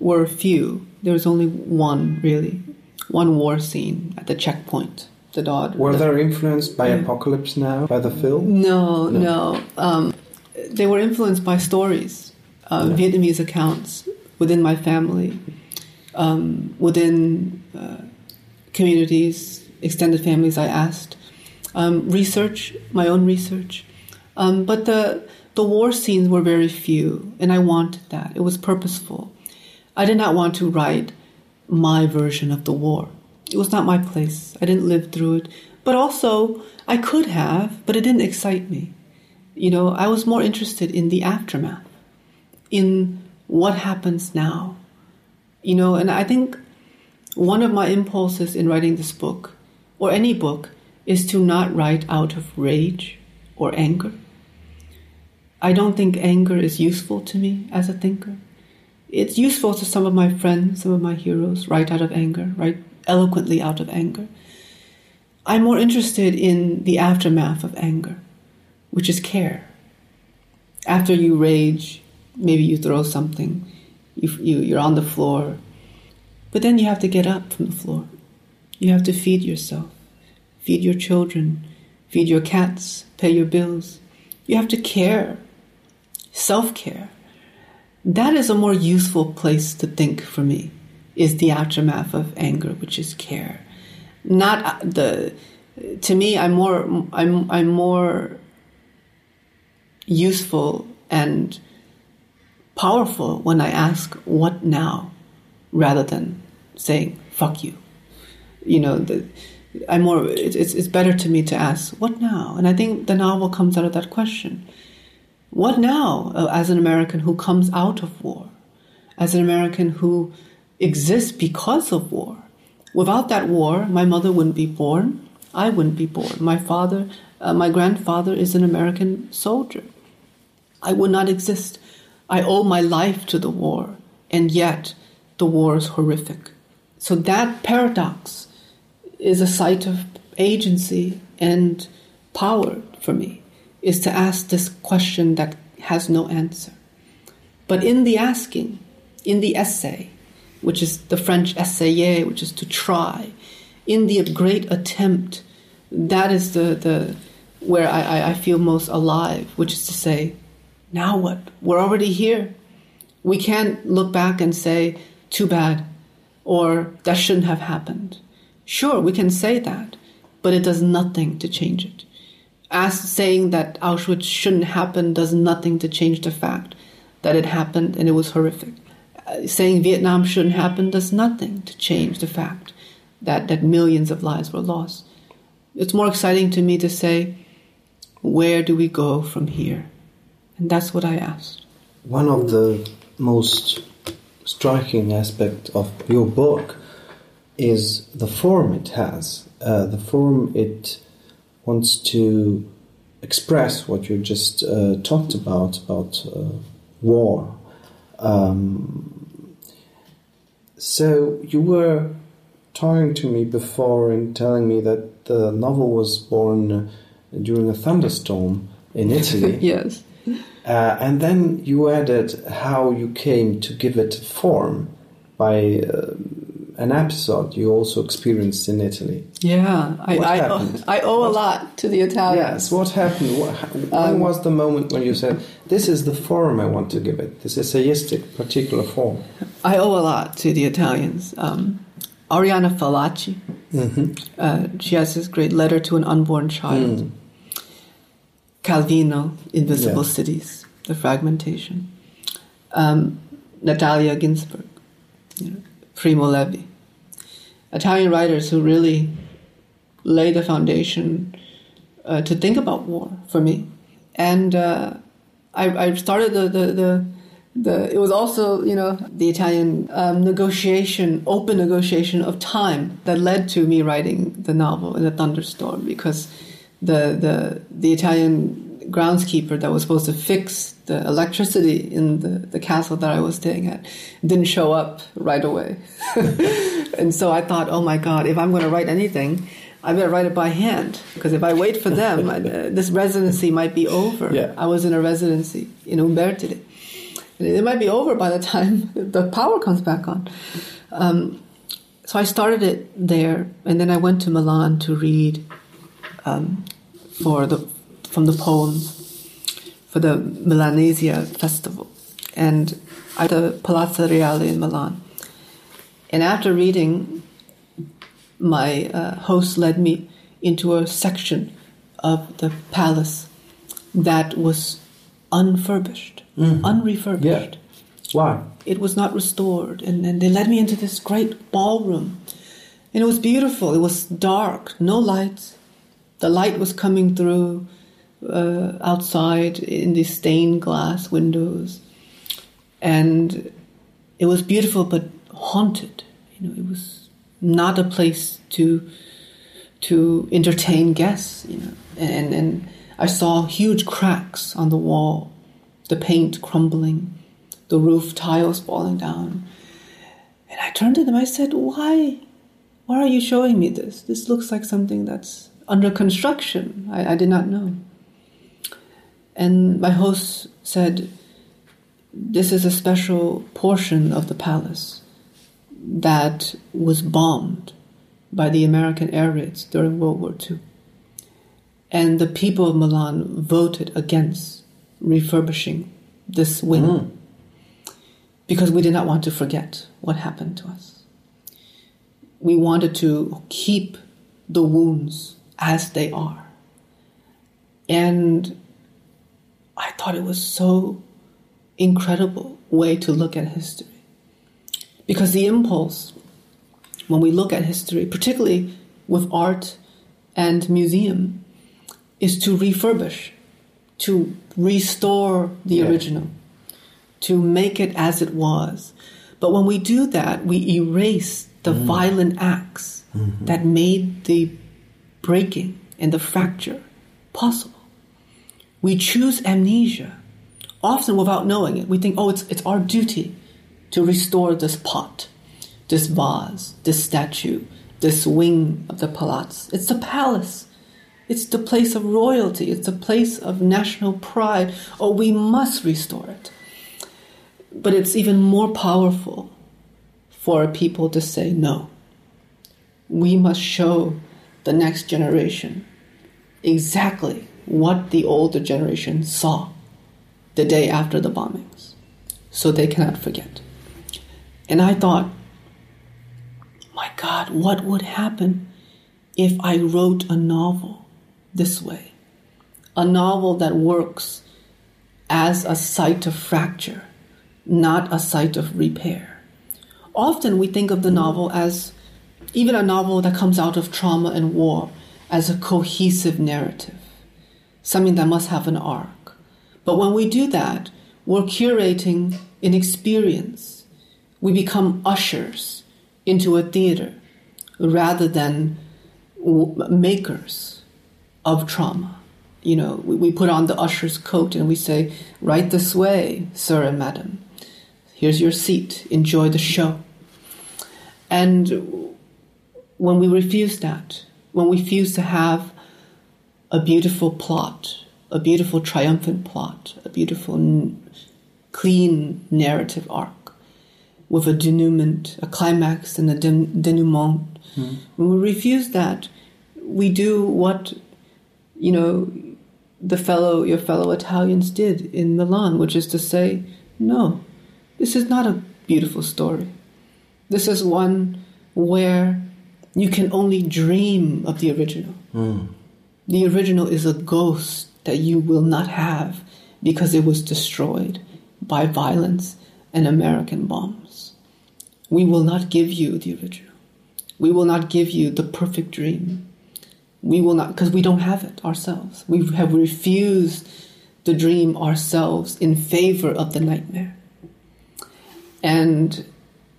were few. There was only one really, one war scene at the checkpoint. The dog. Were the, they influenced by yeah. Apocalypse Now by the film? No, no. no. Um, they were influenced by stories, uh, yeah. Vietnamese accounts within my family, um, within uh, communities, extended families. I asked um, research, my own research, um, but the the war scenes were very few, and I wanted that. It was purposeful. I did not want to write my version of the war. It was not my place. I didn't live through it. But also, I could have, but it didn't excite me. You know, I was more interested in the aftermath, in what happens now. You know, and I think one of my impulses in writing this book, or any book, is to not write out of rage or anger. I don't think anger is useful to me as a thinker. It's useful to some of my friends, some of my heroes, write out of anger, write eloquently out of anger. I'm more interested in the aftermath of anger, which is care. After you rage, maybe you throw something, you, you, you're on the floor, but then you have to get up from the floor. You have to feed yourself, feed your children, feed your cats, pay your bills. You have to care, self care. That is a more useful place to think for me, is the aftermath of anger, which is care. Not uh, the, to me, I'm more, I'm, I'm more useful and powerful when I ask, what now? Rather than saying, fuck you. You know, the, I'm more, it's, it's better to me to ask, what now? And I think the novel comes out of that question. What now, uh, as an American who comes out of war? As an American who exists because of war? Without that war, my mother wouldn't be born. I wouldn't be born. My father, uh, my grandfather is an American soldier. I would not exist. I owe my life to the war, and yet the war is horrific. So that paradox is a site of agency and power for me, is to ask this question that has no answer. But in the asking, in the essay, which is the French essayer, which is to try, in the great attempt, that is the, the where I, I feel most alive, which is to say, now what? We're already here. We can't look back and say, too bad, or that shouldn't have happened. Sure, we can say that, but it does nothing to change it. As saying that Auschwitz shouldn't happen does nothing to change the fact that it happened and it was horrific uh, saying Vietnam shouldn't happen does nothing to change the fact that, that millions of lives were lost. It's more exciting to me to say, where do we go from here? And that's what I asked. One of the most striking aspects of your book is the form it has. Uh, the form it wants to express what you just uh, talked about about uh, war. Um, so you were talking to me before and telling me that the novel was born during a thunderstorm in Italy. yes. Uh, and then you added how you came to give it form by uh, an episode you also experienced in Italy. Yeah, I, I, owe, I owe a lot to the Italians. Yes, what happened? What, when um, was the moment when you said, This is the form I want to give it, this essayistic particular form? I owe a lot to the Italians. Um, Oriana Fallaci, mm-hmm. uh, she has this great letter to an unborn child. Mm. Calvino, Invisible yeah. Cities, The Fragmentation. Um, Natalia Ginzburg, you know, Primo Levi. Italian writers who really lay the foundation uh, to think about war for me. And uh, I, I, started the, the, the, the, it was also, you know, the Italian um, negotiation, open negotiation of time that led to me writing the novel in a thunderstorm because the, the, the Italian groundskeeper that was supposed to fix the electricity in the, the castle that I was staying at didn't show up right away. and so I thought, oh my God, if I'm going to write anything, I better write it by hand because if I wait for them, uh, this residency might be over. Yeah. I was in a residency in Umbertide. It might be over by the time the power comes back on. Um, so I started it there, and then I went to Milan to read um, for the from the poems for the Milanesiana festival, and at the Palazzo Reale in Milan. And after reading, my uh, host led me into a section of the palace that was unfurbished, mm-hmm. unrefurbished. Yeah. Why? It was not restored. And then they led me into this great ballroom. And it was beautiful. It was dark, no lights. The light was coming through uh, outside in these stained glass windows. And it was beautiful but haunted. You know, it was not a place to to entertain guests. You know, and and I saw huge cracks on the wall, the paint crumbling, the roof tiles falling down. And I turned to them. I said, "Why, why are you showing me this? This looks like something that's under construction. I, I did not know." And my host said, This is a special portion of the palace that was bombed by the American air raids during World War II. And the people of Milan voted against refurbishing this wing mm. because we did not want to forget what happened to us. We wanted to keep the wounds as they are. And I thought it was so incredible way to look at history. Because the impulse, when we look at history, particularly with art and museum, is to refurbish, to restore the yeah. original, to make it as it was. But when we do that, we erase the mm. violent acts mm-hmm. that made the breaking and the fracture possible. We choose amnesia, often without knowing it. We think, oh, it's, it's our duty to restore this pot, this vase, this statue, this wing of the palace. It's the palace. It's the place of royalty. It's the place of national pride. Oh, we must restore it. But it's even more powerful for people to say no. We must show the next generation exactly what the older generation saw the day after the bombings, so they cannot forget. And I thought, my God, what would happen if I wrote a novel this way? A novel that works as a site of fracture, not a site of repair. Often we think of the novel as even a novel that comes out of trauma and war as a cohesive narrative, something that must have an arc. But when we do that, we're curating an experience. We become ushers into a theater rather than makers of trauma. You know, we, we put on the usher's coat and we say, Right this way, sir and madam. Here's your seat. Enjoy the show. And when we refuse that, when we refuse to have a beautiful plot, a beautiful triumphant plot, a beautiful n- clean narrative arc with a denouement, a climax and a den- denouement, mm. when we refuse that, we do what, you know, the fellow, your fellow Italians did in Milan, which is to say, no, this is not a beautiful story. This is one where you can only dream of the original. Mm. The original is a ghost that you will not have because it was destroyed by violence and American bombs. We will not give you the original. We will not give you the perfect dream. We will not, because we don't have it ourselves. We have refused the dream ourselves in favor of the nightmare. And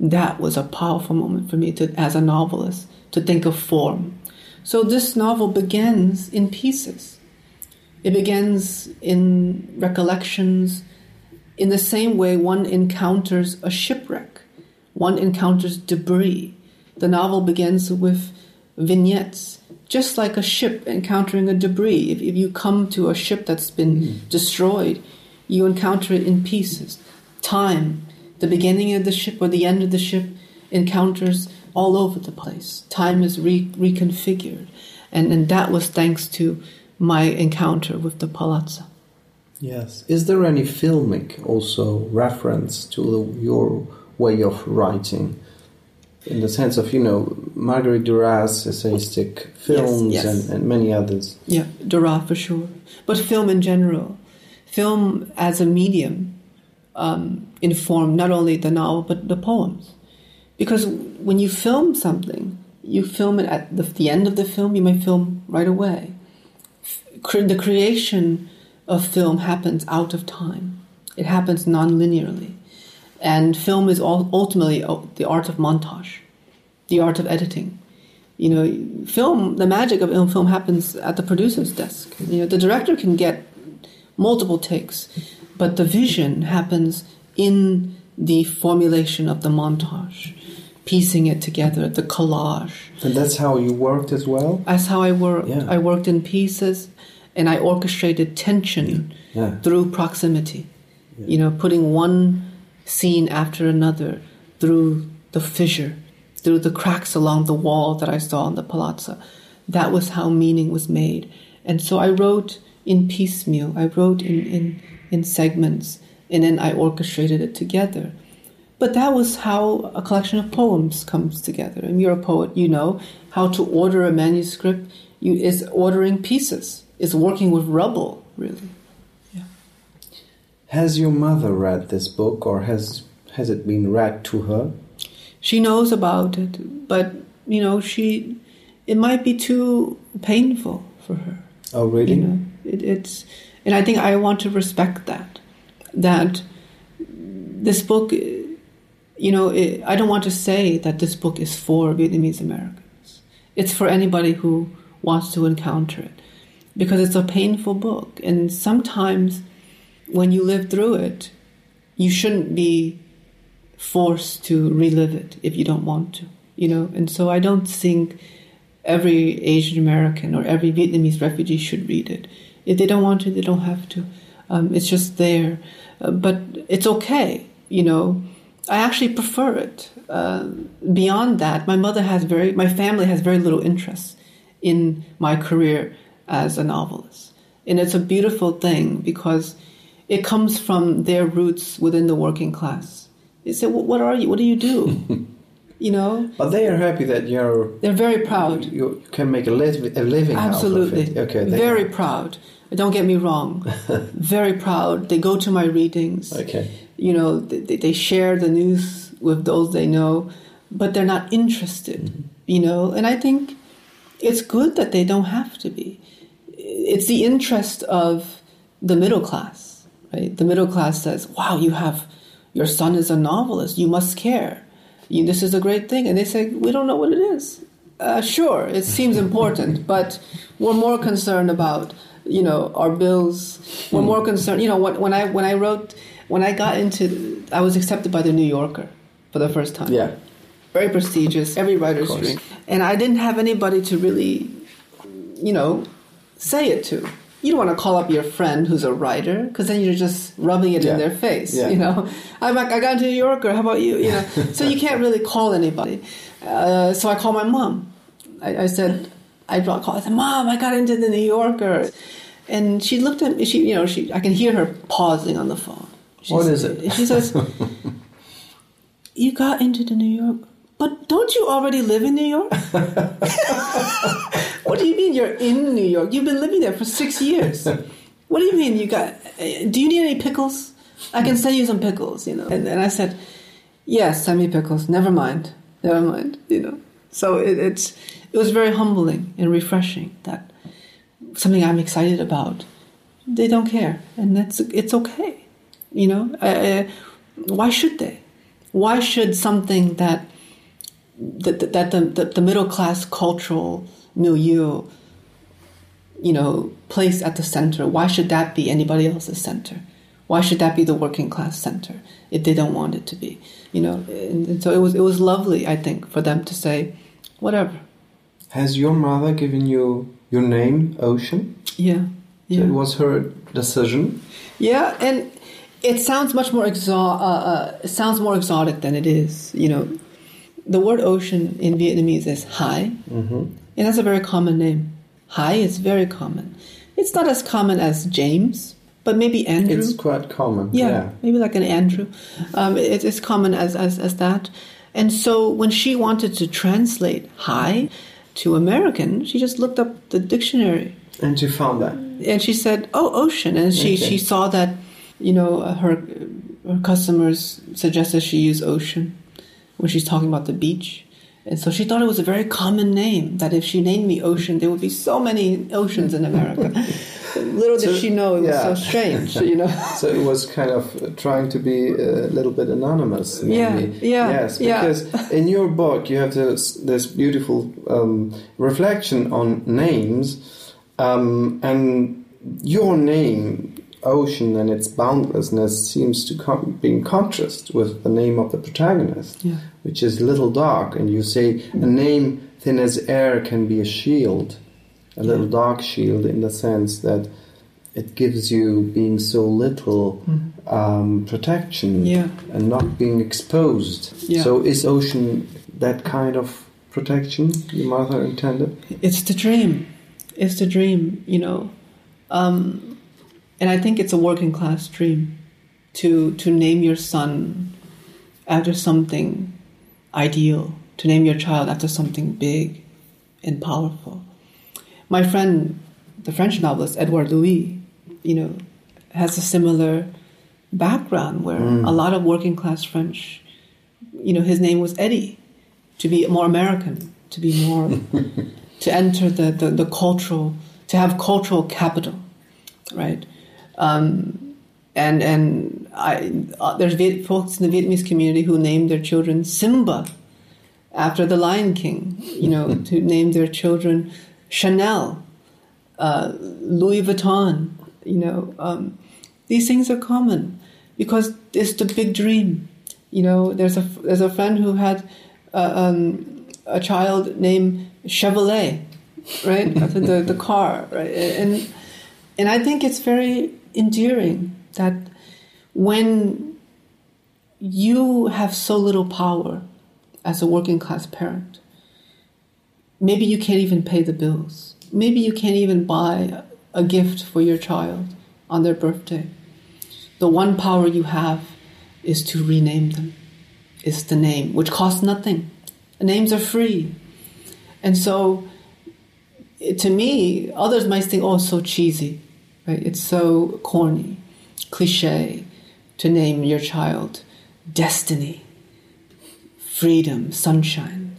that was a powerful moment for me to, as a novelist to think of form. So this novel begins in pieces. It begins in recollections in the same way one encounters a shipwreck, one encounters debris. The novel begins with vignettes, just like a ship encountering a debris. If, if you come to a ship that's been mm. destroyed, you encounter it in pieces. Time, the beginning of the ship or the end of the ship, encounters all over the place. Time is re- reconfigured. And, and that was thanks to my encounter with the palazzo. Yes. Is there any filmic also reference to the, your way of writing? In the sense of, you know, Marguerite Duras essayistic films yes, yes. And, and many others. Yeah, Duras for sure. But film in general. Film as a medium um, informed not only the novel but the poems. Because when you film something, you film it at the, the end of the film, you may film right away. The creation of film happens out of time, it happens non linearly. And film is all, ultimately oh, the art of montage, the art of editing. You know, film, the magic of film happens at the producer's desk. You know, the director can get multiple takes, but the vision happens in the formulation of the montage piecing it together, the collage. And that's how you worked as well? That's how I worked. Yeah. I worked in pieces and I orchestrated tension yeah. through proximity. Yeah. You know, putting one scene after another through the fissure, through the cracks along the wall that I saw in the palazzo. That was how meaning was made. And so I wrote in piecemeal, I wrote in, in, in segments, and then I orchestrated it together. But that was how a collection of poems comes together. And you're a poet, you know how to order a manuscript you, is ordering pieces, is working with rubble, really. Yeah. Has your mother read this book, or has has it been read to her? She knows about it, but you know she it might be too painful for her. Oh, really? You know, it, it's and I think I want to respect that. That this book you know, I don't want to say that this book is for Vietnamese Americans. It's for anybody who wants to encounter it because it's a painful book. And sometimes when you live through it, you shouldn't be forced to relive it if you don't want to, you know. And so I don't think every Asian American or every Vietnamese refugee should read it. If they don't want to, they don't have to. Um, it's just there. Uh, but it's okay, you know. I actually prefer it. Uh, beyond that, my mother has very, my family has very little interest in my career as a novelist. And it's a beautiful thing because it comes from their roots within the working class. They say, well, "What are you? What do you do?" you know. But they are happy that you're. They're very proud. You, you can make a, li- a living. Absolutely. Okay. Very are. proud. Don't get me wrong. very proud. They go to my readings. Okay you know, they, they share the news with those they know, but they're not interested mm-hmm. you know, and I think it's good that they don't have to be. It's the interest of the middle class, right? The middle class says, wow, you have, your son is a novelist, you must care. You, this is a great thing. And they say, we don't know what it is. Uh, sure, it seems important, but we're more concerned about, you know, our bills. We're more concerned, you know, when, when I when I wrote, when I got into, I was accepted by the New Yorker for the first time. Yeah. Very prestigious, every writer's dream. And I didn't have anybody to really, you know, say it to. You don't want to call up your friend who's a writer because then you're just rubbing it Yeah. in their face. Yeah. You know, I'm like, I got into New Yorker. How about you? You know, so you can't really call anybody. Uh, so I called my mom. I, I said, I brought call. I said, Mom, I got into the New Yorker, and she looked at me. She, you know, she. I can hear her pausing on the phone. What it? She says, "You got into the New York, but don't you already live in New York?" what do you mean you're in New York? You've been living there for six years. What do you mean you got? Do you need any pickles? I can send you some pickles, you know. And, and I said, yes, send me pickles. Never mind, never mind, you know. So it, it's it was very humbling and refreshing that something I'm excited about, they don't care, and that's it's okay, you know. Uh, why should they? Why should something that that, that, the, the, the middle class cultural milieu, you know, placed at the center, why should that be anybody else's center? Why should that be the working class center if they don't want it to be? You know, and, and so it was it was lovely, I think, for them to say, whatever. Has your mother given you your name, Ocean? Yeah, So yeah. it was her decision. Yeah, and it sounds much more exo- uh, uh, it sounds more exotic than it is. You know, the word ocean in Vietnamese is Hai, Mm-hmm. and that's a very common name. Hai is very common. It's not as common as James, but maybe Andrew. It's quite common. Yeah, Yeah. maybe like an Andrew. Um, it, it's common as, as, as that. And so when she wanted to translate Hai to American, she just looked up the dictionary And she found that. and she said, "Oh, ocean." And she, Okay. she saw that, you know, uh, her her customers suggested she use ocean when she's talking about the beach, and so she thought it was a very common name. That if she named me Ocean, there would be so many oceans in America. Little did she know it was so strange, you know. So it was kind of trying to be a little bit anonymous. Yeah, Maybe. yeah, Yes, yeah. because in your book you have this this beautiful um, reflection on names, um, and your name, Ocean, and its boundlessness seems to com- be in contrast with the name of the protagonist, Yeah. which is Little Dog, and you say a name thin as air can be a shield, a little dog shield, in the sense that it gives you being so little um, protection Yeah. and not being exposed. Yeah. So is ocean that kind of protection your mother intended? It's the dream. It's the dream, you know. Um, and I think it's a working class dream to to name your son after something ideal, to name your child after something big and powerful. My friend, the French novelist Edouard Louis, you know, has a similar background where mm. a lot of working class French, you know, his name was Eddie, to be more American, to be more, to enter the, the, the cultural, to have cultural capital, right? Um, and and I, uh, there's folks in the Vietnamese community who named their children Simba after the Lion King, you know, to name their children Chanel, uh, Louis Vuitton, you know. Um, these things are common because it's the big dream. You know, there's a there's a friend who had uh, um, a child named Chevrolet, right? The, the car, right? And and I think it's very endearing that when you have so little power as a working class parent, maybe you can't even pay the bills. Maybe you can't even buy a gift for your child on their birthday. The one power you have is to rename them. It's the name, which costs nothing. Names are free. And so, to me, others might think, oh, so cheesy, right? It's so corny, cliche to name your child destiny, freedom, sunshine.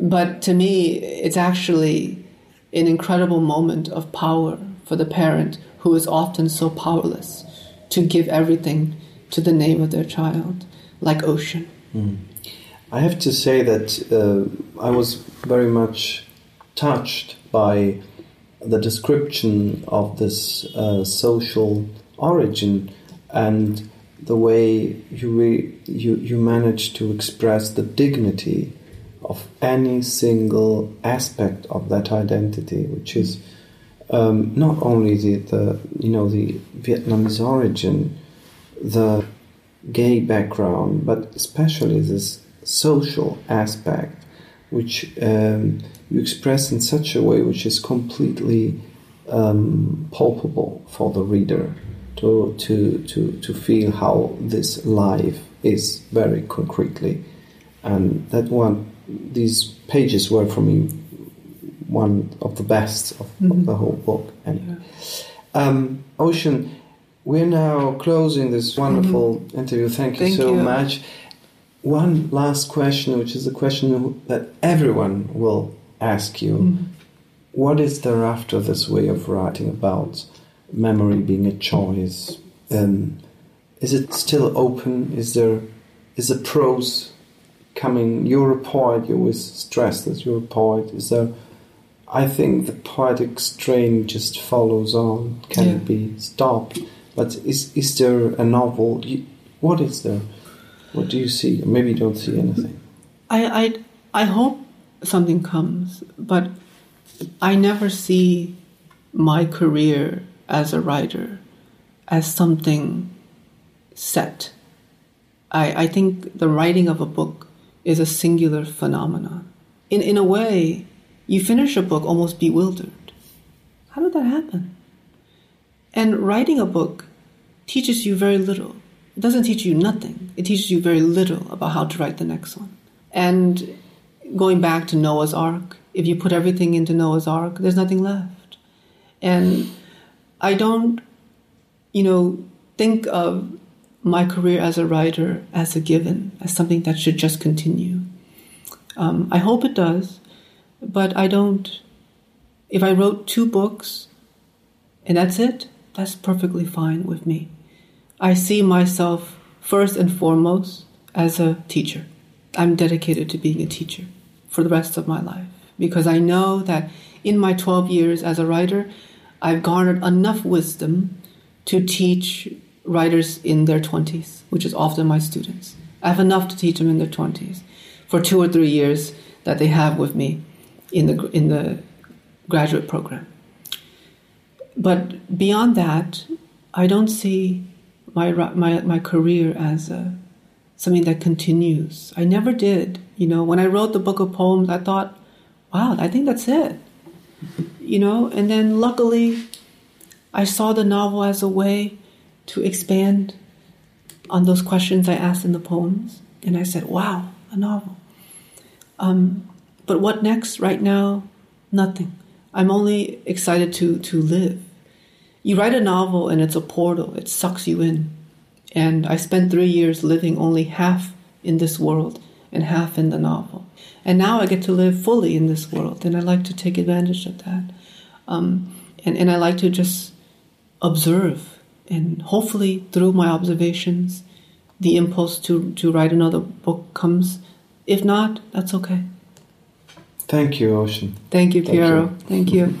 But to me, it's actually an incredible moment of power for the parent who is often so powerless to give everything to the name of their child, like Ocean. Mm. I have to say that uh, I was very much touched by the description of this uh, social origin and the way you, re- you you manage to express the dignity of any single aspect of that identity, which is um, not only the, the you know the Vietnamese origin, the gay background, but especially this social aspect, which um, you express in such a way which is completely um, palpable for the reader to, to, to, to feel how this life is very concretely. And that one, these pages were for me one of the best of, mm-hmm. of the whole book. And yeah. um, Ocean, we're now closing this wonderful mm-hmm. interview. Thank you Thank so you. much. One last question, which is a question that everyone will ask you. Mm-hmm. What is there after this way of writing about memory being a choice? Um, is it still open? Is there is the prose coming? You're a poet. You always stress that you're a poet. Is there? I think the poetic strain just follows on. Can yeah. be stopped? But is is there a novel? What is there? What do you see? Maybe you don't see anything. I I I hope something comes, but I never see my career as a writer as something set. I, I think the writing of a book is a singular phenomenon. In, in a way, you finish a book almost bewildered. How did that happen? And writing a book teaches you very little. It doesn't teach you nothing. It teaches you very little about how to write the next one. And going back to Noah's Ark, if you put everything into Noah's Ark, there's nothing left. And I don't, you know, think of my career as a writer as a given, as something that should just continue. Um, I hope it does, but I don't. If I wrote two books and that's it, that's perfectly fine with me. I see myself first and foremost as a teacher. I'm dedicated to being a teacher for the rest of my life because I know that in my 12 years as a writer, I've garnered enough wisdom to teach writers in their 20s, which is often my students. I have enough to teach them in their 20s for two or three years that they have with me in the, in the graduate program. But beyond that, I don't see my, my, my career as a, something that continues. I never did. You know, when I wrote the book of poems, I thought, wow, I think that's it you know, and then luckily I saw the novel as a way to expand on those questions I asked in the poems. And I said, wow, a novel. Um, but what next? Right now, nothing. I'm only excited to, to live. You write a novel and it's a portal, it sucks you in. And I spent three years living only half in this world and half in the novel. And now I get to live fully in this world, and I like to take advantage of that. Um, and, and I like to just observe, and hopefully through my observations, the impulse to, to write another book comes. If not, that's okay. Thank you, Ocean. Thank you, Piero. Thank you. Thank you.